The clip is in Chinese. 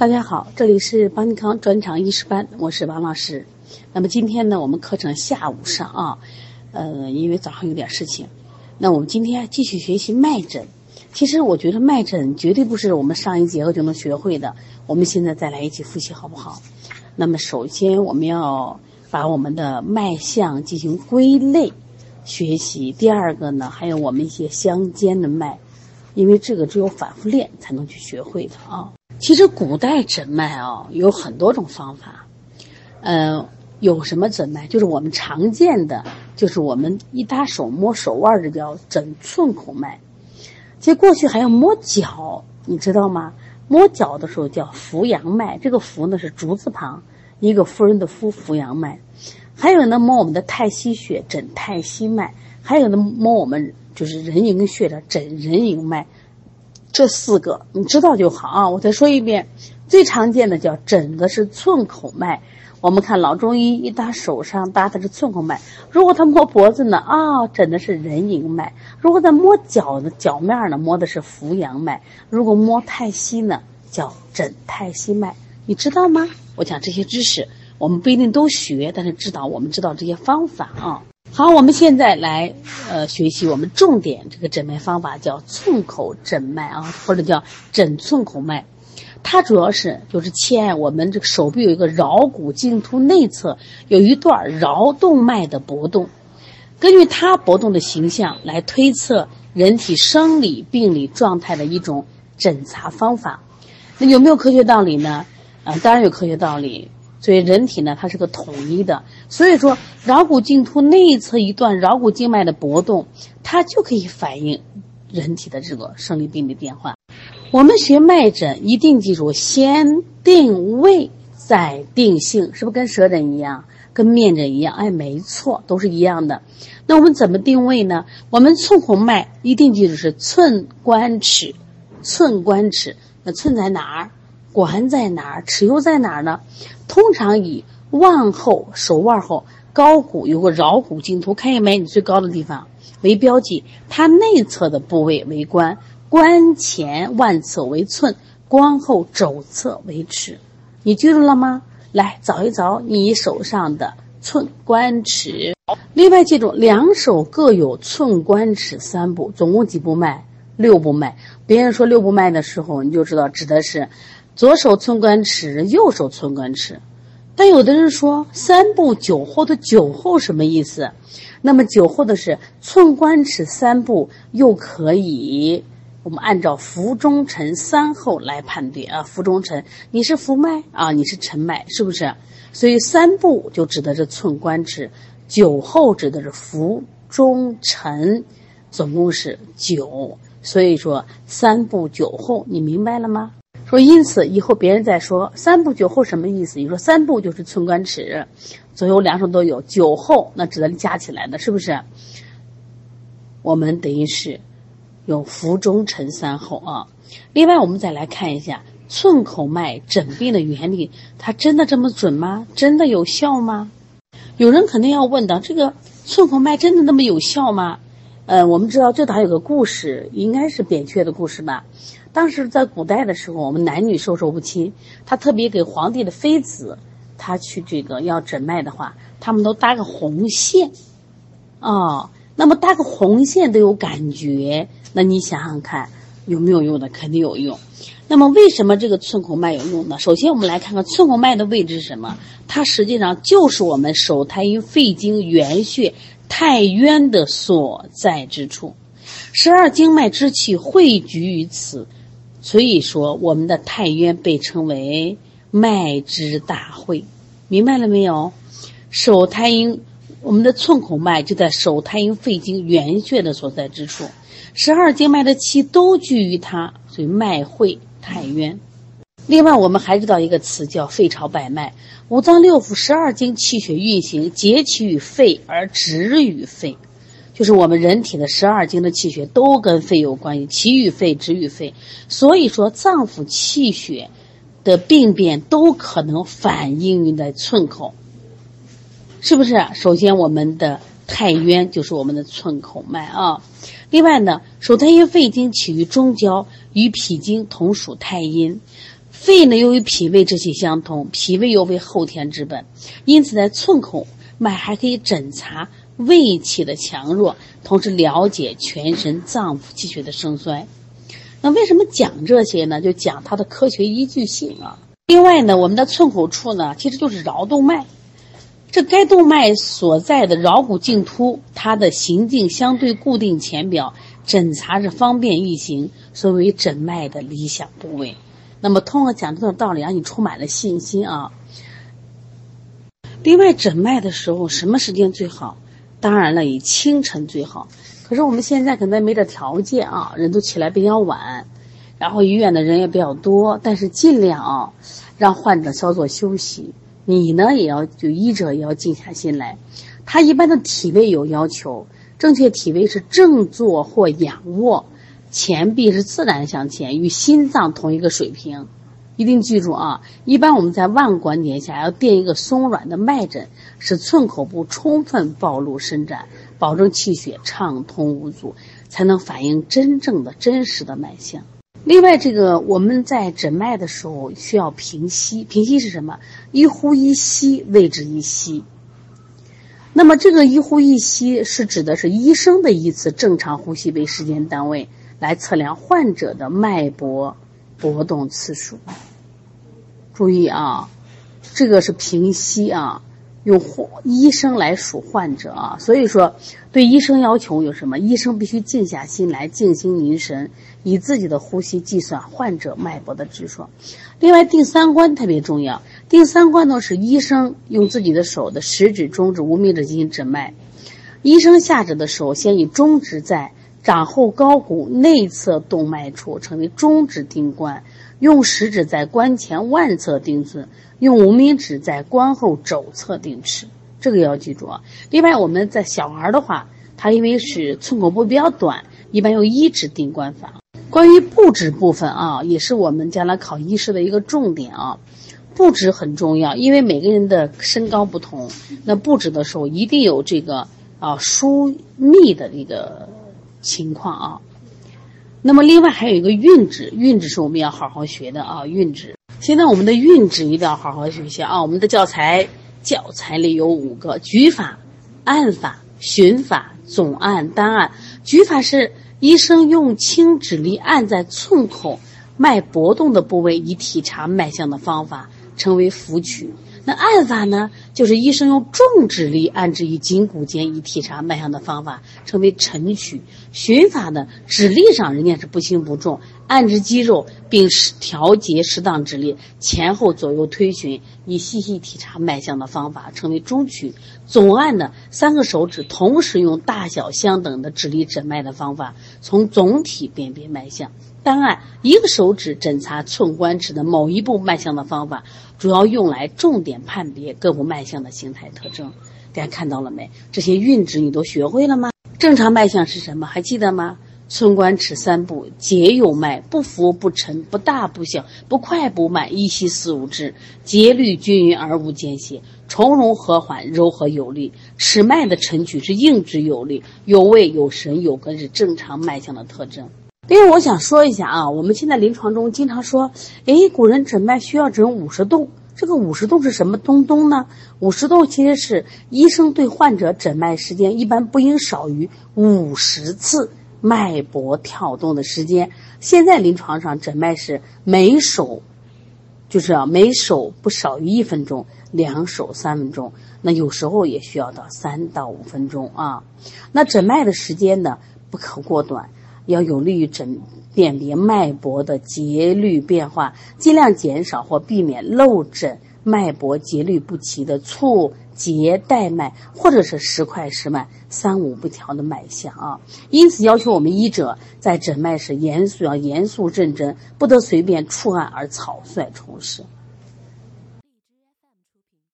大家好，这里是邦尼康专场医师班，我是王老师。那么今天呢，我们课程下午上啊，呃，因为早上有点事情，那我们今天继续学习脉诊。其实我觉得脉诊绝对不是我们上一节课就能学会的。我们现在再来一起复习好不好？那么首先我们要把我们的脉象进行归类学习。第二个呢，还有我们一些相间的脉，因为这个只有反复练才能去学会的啊。其实古代诊脉啊有很多种方法，呃，有什么诊脉？就是我们常见的，就是我们一搭手摸手腕这叫诊寸口脉。其实过去还要摸脚，你知道吗？摸脚的时候叫扶阳脉，这个扶呢是竹字旁，一个夫人的夫，扶阳脉。还有呢摸我们的太溪穴，诊太溪脉；还有呢摸我们就是人迎穴的，诊人迎脉。这四个你知道就好啊！我再说一遍，最常见的叫诊的是寸口脉。我们看老中医一搭手上搭的是寸口脉，如果他摸脖子呢啊，诊的是人迎脉；如果他摸脚的脚面呢，摸的是扶阳脉；如果摸太溪呢，叫诊太溪脉。你知道吗？我讲这些知识，我们不一定都学，但是知道我们知道这些方法啊。好，我们现在来呃学习我们重点这个诊脉方法，叫寸口诊脉啊，或者叫诊寸口脉。它主要是就是切我们这个手臂有一个桡骨茎突内侧有一段桡动脉的搏动，根据它搏动的形象来推测人体生理病理状态的一种诊查方法。那有没有科学道理呢？啊，当然有科学道理。所以人体呢，它是个统一的。所以说，桡骨茎突内侧一段桡骨静脉的搏动，它就可以反映人体的这个生理病理变化。我们学脉诊一定记住，先定位再定性，是不是跟舌诊一样，跟面诊一样？哎，没错，都是一样的。那我们怎么定位呢？我们寸口脉一定记住是寸关尺，寸关尺。那寸在哪儿？关在哪儿？尺又在哪儿呢？通常以腕后、手腕后高骨有个桡骨茎突，看见没？你最高的地方为标记，它内侧的部位为关，关前腕侧为寸，关后肘侧为尺。你记住了吗？来找一找你手上的寸、关、尺。另外记住，两手各有寸、关、尺三步，总共几步脉？六步脉。别人说六步脉的时候，你就知道指的是。左手寸关尺，右手寸关尺，但有的人说三步九后的九后什么意思？那么九后的是寸关尺三步，又可以我们按照浮中沉三后来判别啊。浮中沉，你是浮脉啊，你是沉脉，是不是？所以三步就指的是寸关尺，九后指的是浮中沉，总共是九。所以说三步九后，你明白了吗？说，因此以后别人再说三步九后什么意思？你说三步就是寸关尺，左右两手都有；酒后那指的加起来的，是不是？我们等于是有福中成三后啊。另外，我们再来看一下寸口脉诊病的原理，它真的这么准吗？真的有效吗？有人肯定要问的，这个寸口脉真的那么有效吗？呃，我们知道这还有个故事，应该是扁鹊的故事吧。当时在古代的时候，我们男女授受不亲，他特别给皇帝的妃子，他去这个要诊脉的话，他们都搭个红线，哦，那么搭个红线都有感觉，那你想想看有没有用的？肯定有用。那么为什么这个寸口脉有用呢？首先我们来看看寸口脉的位置是什么？它实际上就是我们手太阴肺经原穴太渊的所在之处，十二经脉之气汇聚于此。所以说，我们的太渊被称为脉之大会，明白了没有？手太阴，我们的寸口脉就在手太阴肺经原穴的所在之处，十二经脉的气都聚于它，所以脉会太渊。另外，我们还知道一个词叫肺朝百脉，五脏六腑十二经气血运行，结起于肺而止于肺。就是我们人体的十二经的气血都跟肺有关系，起于肺，止于肺。所以说，脏腑气血的病变都可能反映于在寸口，是不是？首先，我们的太渊就是我们的寸口脉啊。另外呢，手太阴肺经起于中焦，与脾经同属太阴，肺呢又与脾胃之气相通，脾胃又为后天之本，因此在寸口脉还可以诊查胃气的强弱，同时了解全身脏腑气血的盛衰。那为什么讲这些呢？就讲它的科学依据性啊。另外呢，我们的寸口处呢，其实就是桡动脉。这该动脉所在的桡骨茎突，它的行径相对固定浅表，诊查是方便易行，所以为诊脉的理想部位。那么，通过讲这种道理，让你充满了信心啊。另外，诊脉的时候，什么时间最好？当然了，以清晨最好。可是我们现在可能没这条件啊，人都起来比较晚，然后医院的人也比较多，但是尽量啊，让患者稍作休息。你呢也要就医者也要静下心来，他一般的体位有要求，正确体位是正坐或仰卧，前臂是自然向前，与心脏同一个水平。一定记住啊！一般我们在腕关节下要垫一个松软的脉枕，使寸口部充分暴露伸展，保证气血畅通无阻，才能反映真正的真实的脉象。另外，这个我们在诊脉的时候需要平息。平息是什么？一呼一吸谓之一吸。那么，这个一呼一吸是指的是医生的一次正常呼吸为时间单位，来测量患者的脉搏搏动次数。注意啊，这个是平息啊。用医生来数患者啊，所以说对医生要求有什么？医生必须静下心来，静心凝神，以自己的呼吸计算患者脉搏的指数。另外，定三关特别重要。定三关呢是医生用自己的手的食指、中指、无名指进行诊脉。医生下指的时候，先以中指在掌后高骨内侧动脉处，称为中指定关；用食指在关前腕侧定寸。用无名指在关后肘侧定尺，这个要记住啊。另外，我们在小孩的话，他因为是寸口部比较短，一般用一指定关法。关于布指部分啊，也是我们将来考医师的一个重点啊。布指很重要，因为每个人的身高不同，那布指的时候一定有这个啊疏密的这个情况啊。那么，另外还有一个运指，运指是我们要好好学的啊，运指。现在我们的运指一定要好好学习啊！我们的教材教材里有五个举法、按法、循法、总按、单按。举法是医生用轻指力按在寸口脉搏动的部位以体察脉象的方法，称为浮取。那按法呢，就是医生用重指力按置于筋骨间以体察脉象的方法，称为沉取。循法呢，指力上人家是不轻不重，按之肌肉并调节适当指力，前后左右推寻以细细体察脉象的方法，称为中取。总按的，三个手指同时用大小相等的指力诊脉的方法，从总体辨别脉象。单按一个手指诊查寸关尺的某一部脉象的方法，主要用来重点判别各部脉象的形态特征。大家看到了没？这些运指你都学会了吗？正常脉象是什么？还记得吗？寸关尺三步，皆有脉，不浮不沉，不大不小，不快不慢，一息四五之，节律均匀而无间歇，从容和缓，柔和有力。尺脉的沉取是硬直有力，有位有神有根，是正常脉象的特征。另外，我想说一下啊，我们现在临床中经常说，哎，古人诊脉需要诊五十动。这个五十动是什么东东呢？五十动其实是医生对患者诊脉时间一般不应少于五十次脉搏跳动的时间。现在临床上诊脉是每手，就是啊，每手不少于一分钟，两手三分钟，那有时候也需要到三到五分钟啊。那诊脉的时间呢，不可过短。要有利于诊辨别脉搏的节律变化，尽量减少或避免漏诊脉搏节律不齐的促节带脉，或者是时快时慢、三五不调的脉象啊。因此，要求我们医者在诊脉时严肃要严肃认真，不得随便触按而草率从事。